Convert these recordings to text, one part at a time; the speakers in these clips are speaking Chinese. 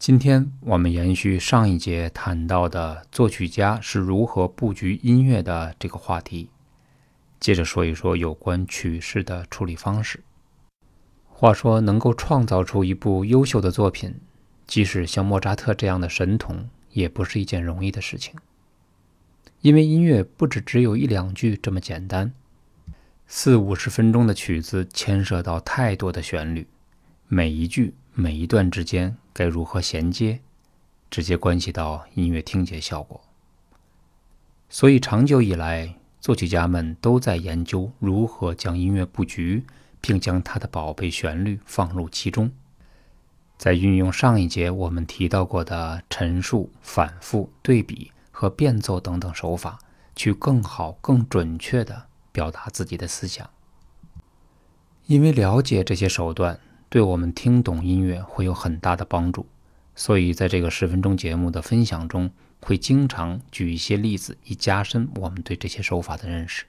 今天我们延续上一节谈到的作曲家是如何布局音乐的这个话题，接着说一说有关曲式的处理方式。话说，能够创造出一部优秀的作品，即使像莫扎特这样的神童，也不是一件容易的事情。因为音乐不只只有一两句这么简单，四五十分钟的曲子牵涉到太多的旋律，每一句。每一段之间该如何衔接，直接关系到音乐听觉效果。所以长久以来，作曲家们都在研究如何将音乐布局，并将它的宝贝旋律放入其中，在运用上一节我们提到过的陈述、反复、对比和变奏等等手法，去更好、更准确地表达自己的思想。因为了解这些手段。对我们听懂音乐会有很大的帮助，所以在这个十分钟节目的分享中，会经常举一些例子，以加深我们对这些手法的认识。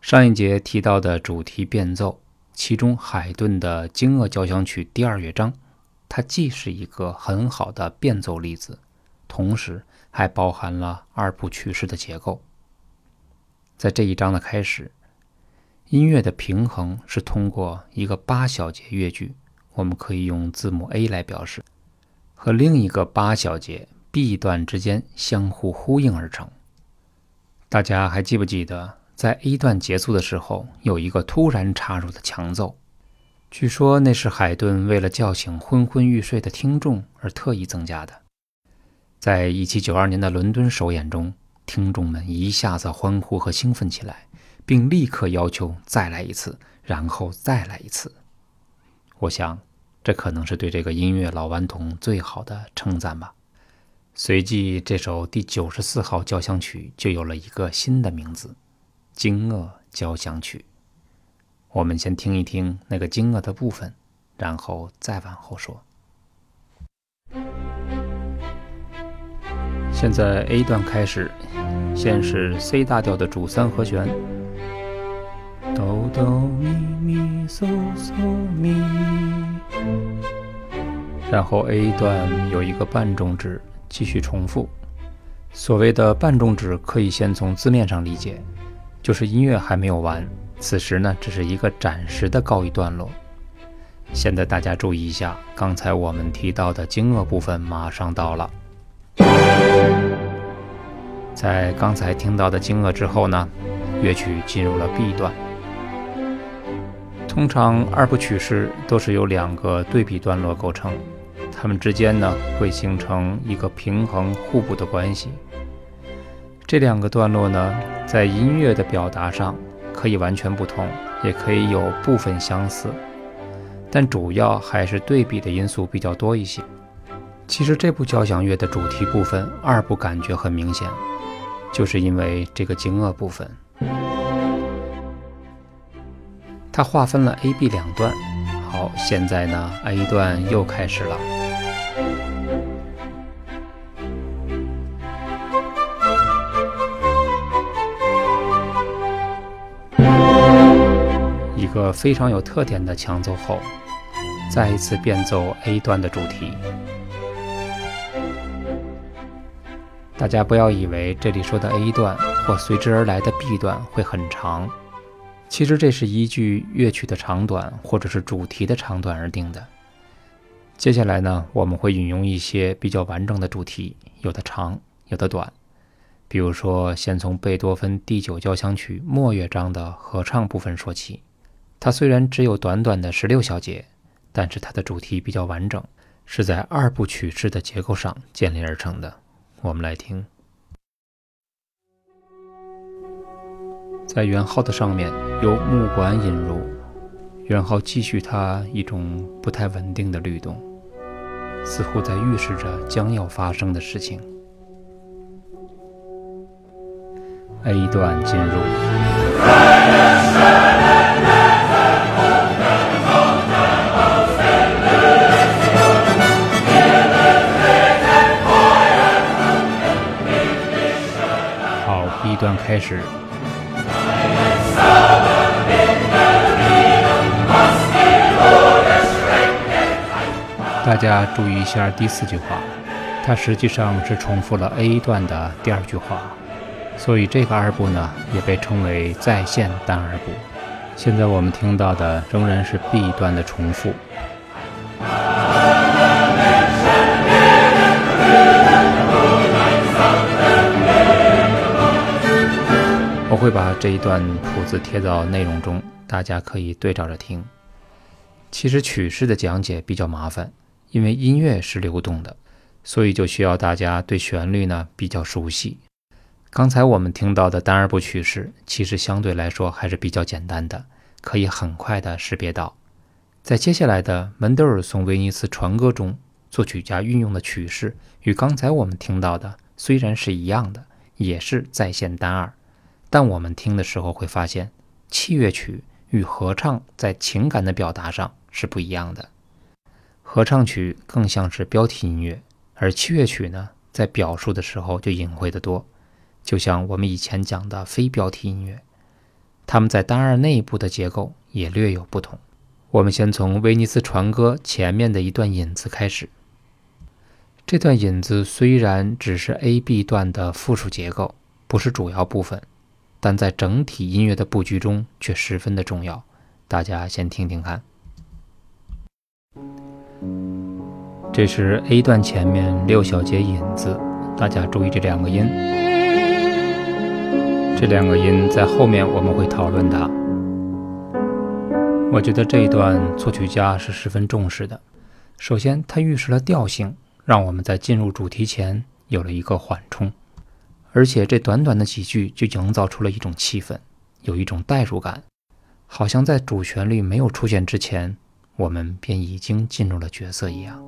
上一节提到的主题变奏，其中海顿的《惊愕交响曲》第二乐章，它既是一个很好的变奏例子，同时还包含了二部曲式的结构。在这一章的开始。音乐的平衡是通过一个八小节乐句，我们可以用字母 A 来表示，和另一个八小节 B 段之间相互呼应而成。大家还记不记得，在 A 段结束的时候有一个突然插入的强奏？据说那是海顿为了叫醒昏昏欲睡的听众而特意增加的。在一七九二年的伦敦首演中，听众们一下子欢呼和兴奋起来。并立刻要求再来一次，然后再来一次。我想，这可能是对这个音乐老顽童最好的称赞吧。随即，这首第九十四号交响曲就有了一个新的名字——惊愕交响曲。我们先听一听那个惊愕的部分，然后再往后说。现在 A 段开始，先是 C 大调的主三和弦。哆哆咪咪嗦嗦咪，然后 A 段有一个半中指，继续重复。所谓的半中指，可以先从字面上理解，就是音乐还没有完，此时呢只是一个暂时的告一段落。现在大家注意一下，刚才我们提到的惊愕部分马上到了。在刚才听到的惊愕之后呢，乐曲进入了 B 段。通常二部曲式都是由两个对比段落构成，它们之间呢会形成一个平衡互补的关系。这两个段落呢，在音乐的表达上可以完全不同，也可以有部分相似，但主要还是对比的因素比较多一些。其实这部交响乐的主题部分二部感觉很明显，就是因为这个惊愕部分。它划分了 A、B 两段。好，现在呢，A 段又开始了，一个非常有特点的强奏后，再一次变奏 A 段的主题。大家不要以为这里说的 A 段或随之而来的 B 段会很长。其实这是依据乐曲的长短或者是主题的长短而定的。接下来呢，我们会引用一些比较完整的主题，有的长，有的短。比如说，先从贝多芬第九交响曲末乐章的合唱部分说起。它虽然只有短短的十六小节，但是它的主题比较完整，是在二部曲式的结构上建立而成的。我们来听。在圆号的上面，由木管引入，然后继续它一种不太稳定的律动，似乎在预示着将要发生的事情。A 段进入，好，B 段开始。大家注意一下第四句话，它实际上是重复了 A 段的第二句话，所以这个二部呢也被称为再现单二部。现在我们听到的仍然是 B 段的重复。我会把这一段谱子贴到内容中，大家可以对照着听。其实曲式的讲解比较麻烦，因为音乐是流动的，所以就需要大家对旋律呢比较熟悉。刚才我们听到的单二部曲式，其实相对来说还是比较简单的，可以很快的识别到。在接下来的门德尔松威尼斯船歌中，作曲家运用的曲式与刚才我们听到的虽然是一样的，也是再现单二，但我们听的时候会发现，器乐曲与合唱在情感的表达上是不一样的。合唱曲更像是标题音乐，而器乐曲呢，在表述的时候就隐晦得多。就像我们以前讲的非标题音乐，它们在单二内部的结构也略有不同。我们先从威尼斯船歌前面的一段引子开始。这段引子虽然只是 A B 段的附属结构，不是主要部分，但在整体音乐的布局中却十分的重要。大家先听听看。这是 A 段前面六小节引子，大家注意这两个音。这两个音在后面我们会讨论它。我觉得这一段作曲家是十分重视的。首先，他预示了调性，让我们在进入主题前有了一个缓冲，而且这短短的几句就营造出了一种气氛，有一种代入感，好像在主旋律没有出现之前，我们便已经进入了角色一样。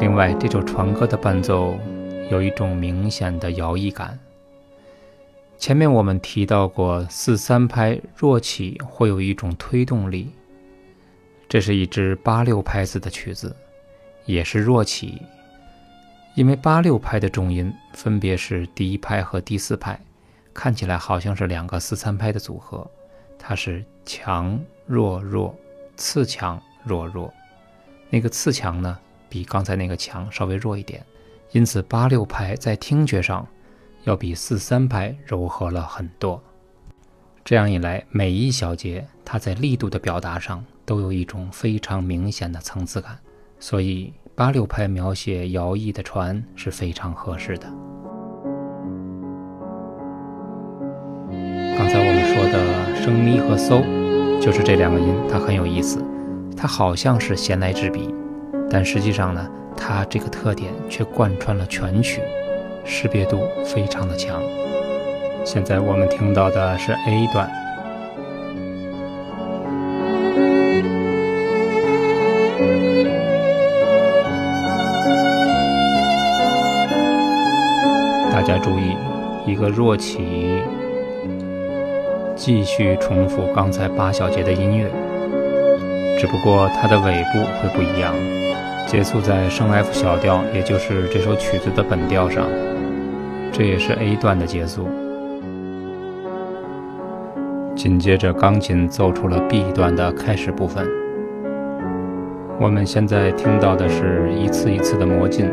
另外，这首船歌的伴奏有一种明显的摇曳感。前面我们提到过，四三拍弱起会有一种推动力。这是一支八六拍子的曲子，也是弱起，因为八六拍的重音分别是第一拍和第四拍，看起来好像是两个四三拍的组合。它是强弱弱，次强弱弱。那个次强呢？比刚才那个强稍微弱一点，因此八六拍在听觉上要比四三拍柔和了很多。这样一来，每一小节它在力度的表达上都有一种非常明显的层次感，所以八六拍描写摇曳的船是非常合适的。刚才我们说的升咪和嗦，就是这两个音，它很有意思，它好像是闲来之笔。但实际上呢，它这个特点却贯穿了全曲，识别度非常的强。现在我们听到的是 A 段，个弱起，继续重复刚才八小节的音乐，只不过它的尾部会不一样。结束在升 F 小调，也就是这首曲子的本调上，这也是 A 段的结束。紧接着，钢琴奏出了 B 段的开始部分。我们现在听到的是一次一次的磨进，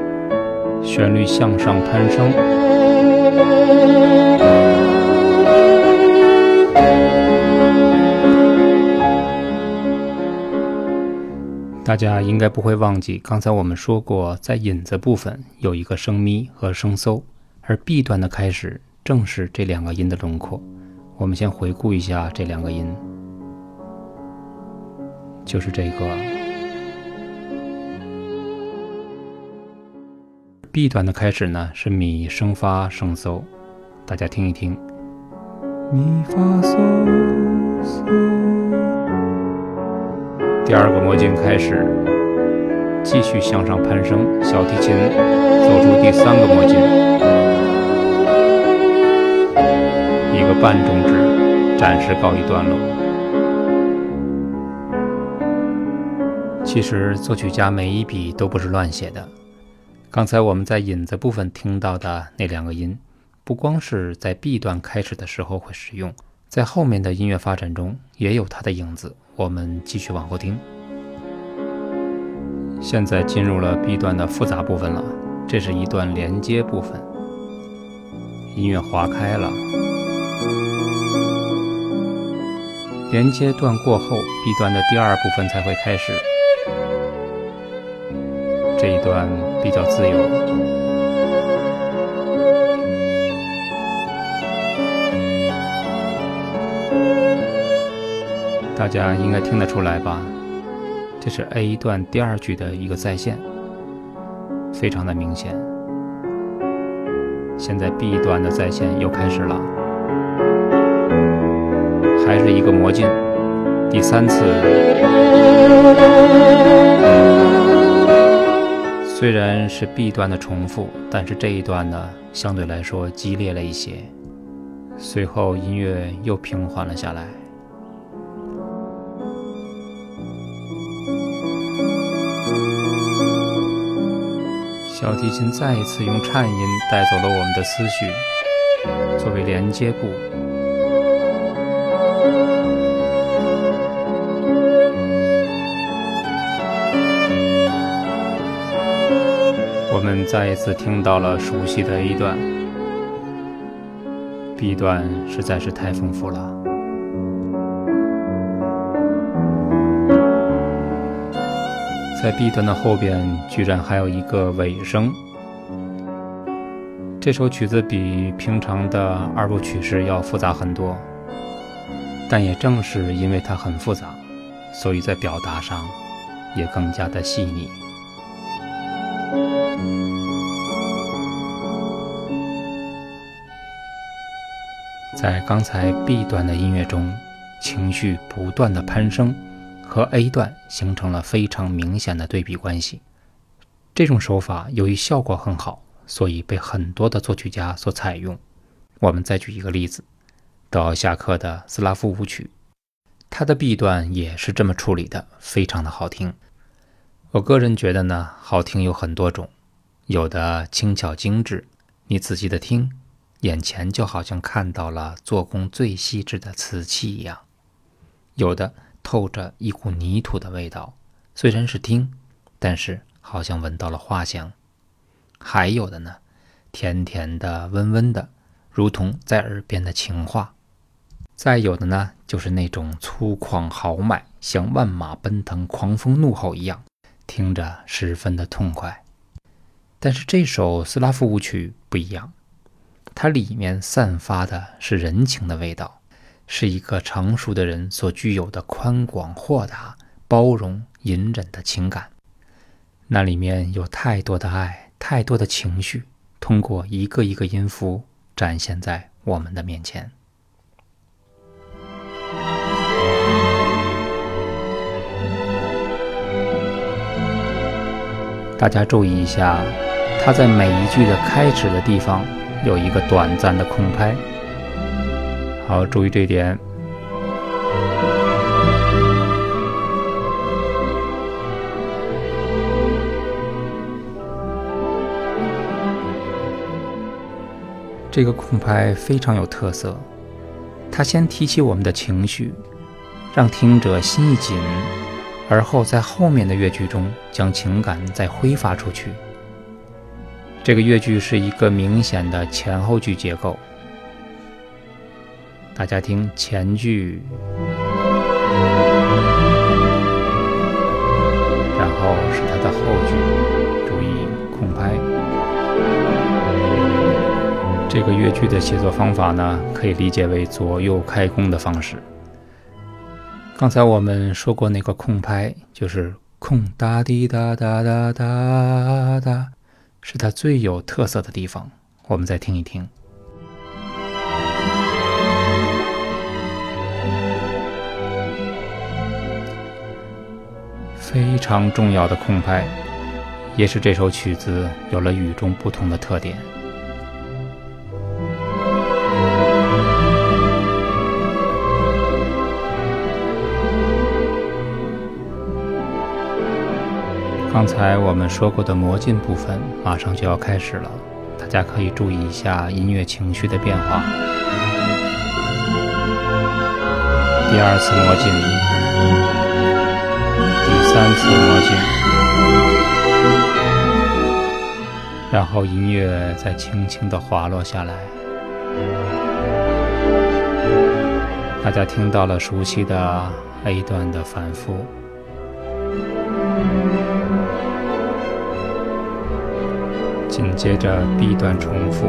旋律向上攀升。大家应该不会忘记，刚才我们说过，在引子部分有一个升咪和升嗦，而 B 段的开始正是这两个音的轮廓。我们先回顾一下这两个音，就是这个 B 段的开始呢，是咪升发升嗦，大家听一听，咪发嗦嗦。第二个魔镜开始，继续向上攀升。小提琴走出第三个魔镜，一个半中指，暂时告一段落。其实作曲家每一笔都不是乱写的。刚才我们在引子部分听到的那两个音，不光是在 B 段开始的时候会使用，在后面的音乐发展中也有它的影子。我们继续往后听。现在进入了 B 段的复杂部分了，这是一段连接部分，音乐划开了。连接段过后，B 段的第二部分才会开始。这一段比较自由，大家应该听得出来吧？这是 A 段第二句的一个再现，非常的明显。现在 B 段的再现又开始了。还是一个魔镜，第三次，虽然是 B 段的重复，但是这一段呢，相对来说激烈了一些。随后音乐又平缓了下来，小提琴再一次用颤音带走了我们的思绪，作为连接部。再一次听到了熟悉的 A 段，B 段实在是太丰富了。在 B 段的后边，居然还有一个尾声。这首曲子比平常的二部曲式要复杂很多，但也正是因为它很复杂，所以在表达上也更加的细腻。在刚才 B 段的音乐中，情绪不断的攀升，和 A 段形成了非常明显的对比关系。这种手法由于效果很好，所以被很多的作曲家所采用。我们再举一个例子，德奥夏克的斯拉夫舞曲，它的 B 段也是这么处理的，非常的好听。我个人觉得呢，好听有很多种，有的轻巧精致，你仔细的听，眼前就好像看到了做工最细致的瓷器一样；有的透着一股泥土的味道，虽然是听，但是好像闻到了花香；还有的呢，甜甜的、温温的，如同在耳边的情话；再有的呢，就是那种粗犷豪迈，像万马奔腾、狂风怒吼一样。听着十分的痛快，但是这首斯拉夫舞曲不一样，它里面散发的是人情的味道，是一个成熟的人所具有的宽广、豁达、包容、隐忍的情感。那里面有太多的爱，太多的情绪，通过一个一个音符展现在我们的面前。大家注意一下，它在每一句的开始的地方有一个短暂的空拍。好，注意这一点。这个空拍非常有特色，它先提起我们的情绪，让听者心一紧。而后在后面的乐句中将情感再挥发出去。这个乐句是一个明显的前后句结构。大家听前句，然后是它的后句，注意空拍。这个乐句的写作方法呢，可以理解为左右开弓的方式。刚才我们说过，那个空拍就是空哒滴哒哒哒哒哒，是它最有特色的地方。我们再听一听，非常重要的空拍，也是这首曲子有了与众不同的特点。刚才我们说过的魔镜部分马上就要开始了，大家可以注意一下音乐情绪的变化。第二次魔镜，第三次魔镜，然后音乐再轻轻的滑落下来。大家听到了熟悉的 A 段的反复。紧接着 B 段重复，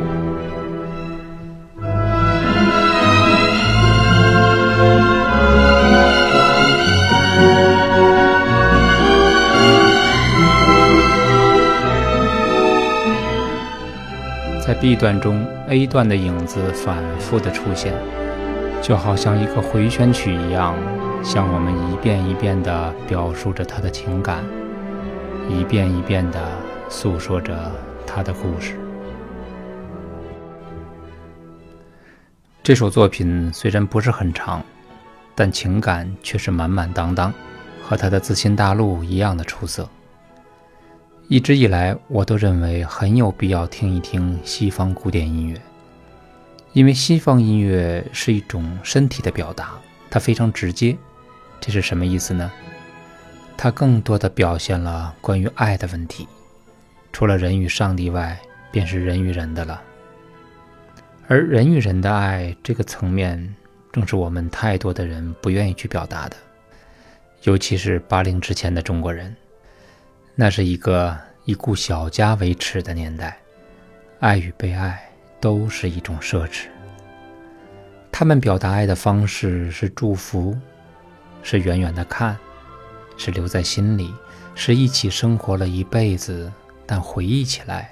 在 B 段中，A 段的影子反复的出现，就好像一个回旋曲一样，向我们一遍一遍的表述着他的情感，一遍一遍的诉说着。他的故事。这首作品虽然不是很长，但情感却是满满当当，和他的《自信大陆》一样的出色。一直以来，我都认为很有必要听一听西方古典音乐，因为西方音乐是一种身体的表达，它非常直接。这是什么意思呢？它更多的表现了关于爱的问题。除了人与上帝外，便是人与人的了。而人与人的爱这个层面，正是我们太多的人不愿意去表达的，尤其是八零之前的中国人，那是一个以顾小家为耻的年代，爱与被爱都是一种奢侈。他们表达爱的方式是祝福，是远远的看，是留在心里，是一起生活了一辈子。但回忆起来，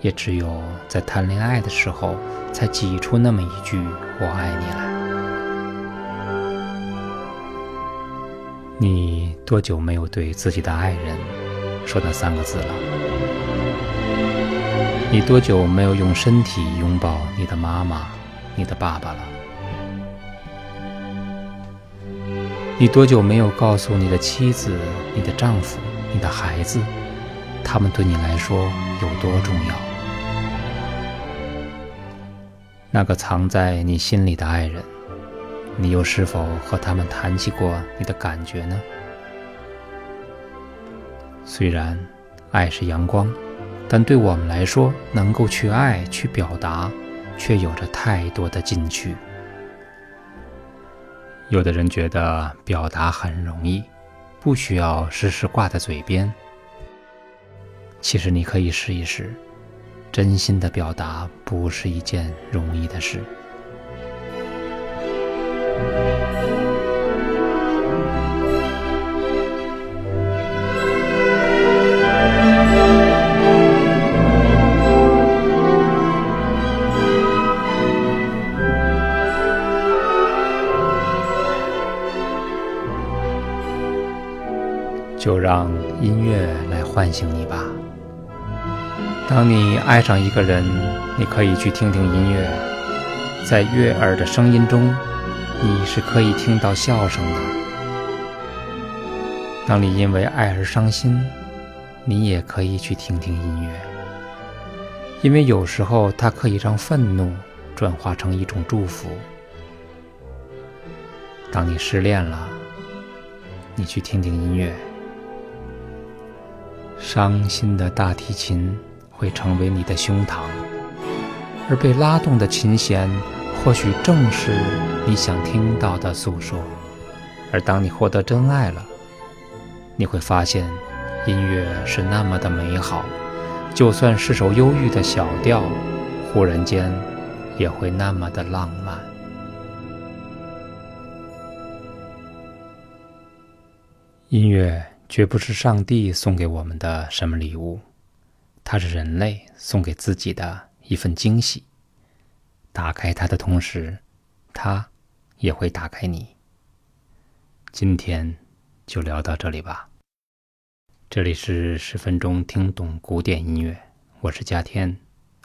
也只有在谈恋爱的时候，才挤出那么一句“我爱你”来。你多久没有对自己的爱人说那三个字了？你多久没有用身体拥抱你的妈妈、你的爸爸了？你多久没有告诉你的妻子、你的丈夫、你的孩子？他们对你来说有多重要？那个藏在你心里的爱人，你又是否和他们谈起过你的感觉呢？虽然爱是阳光，但对我们来说，能够去爱、去表达，却有着太多的禁区。有的人觉得表达很容易，不需要时时挂在嘴边。其实你可以试一试，真心的表达不是一件容易的事。就让音乐来唤醒你。当你爱上一个人，你可以去听听音乐，在悦耳的声音中，你是可以听到笑声的。当你因为爱而伤心，你也可以去听听音乐，因为有时候它可以让愤怒转化成一种祝福。当你失恋了，你去听听音乐，伤心的大提琴。会成为你的胸膛，而被拉动的琴弦，或许正是你想听到的诉说。而当你获得真爱了，你会发现，音乐是那么的美好，就算是首忧郁的小调，忽然间也会那么的浪漫。音乐绝不是上帝送给我们的什么礼物。它是人类送给自己的一份惊喜。打开它的同时，它也会打开你。今天就聊到这里吧。这里是十分钟听懂古典音乐，我是嘉天，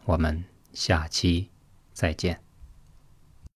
我们下期再见。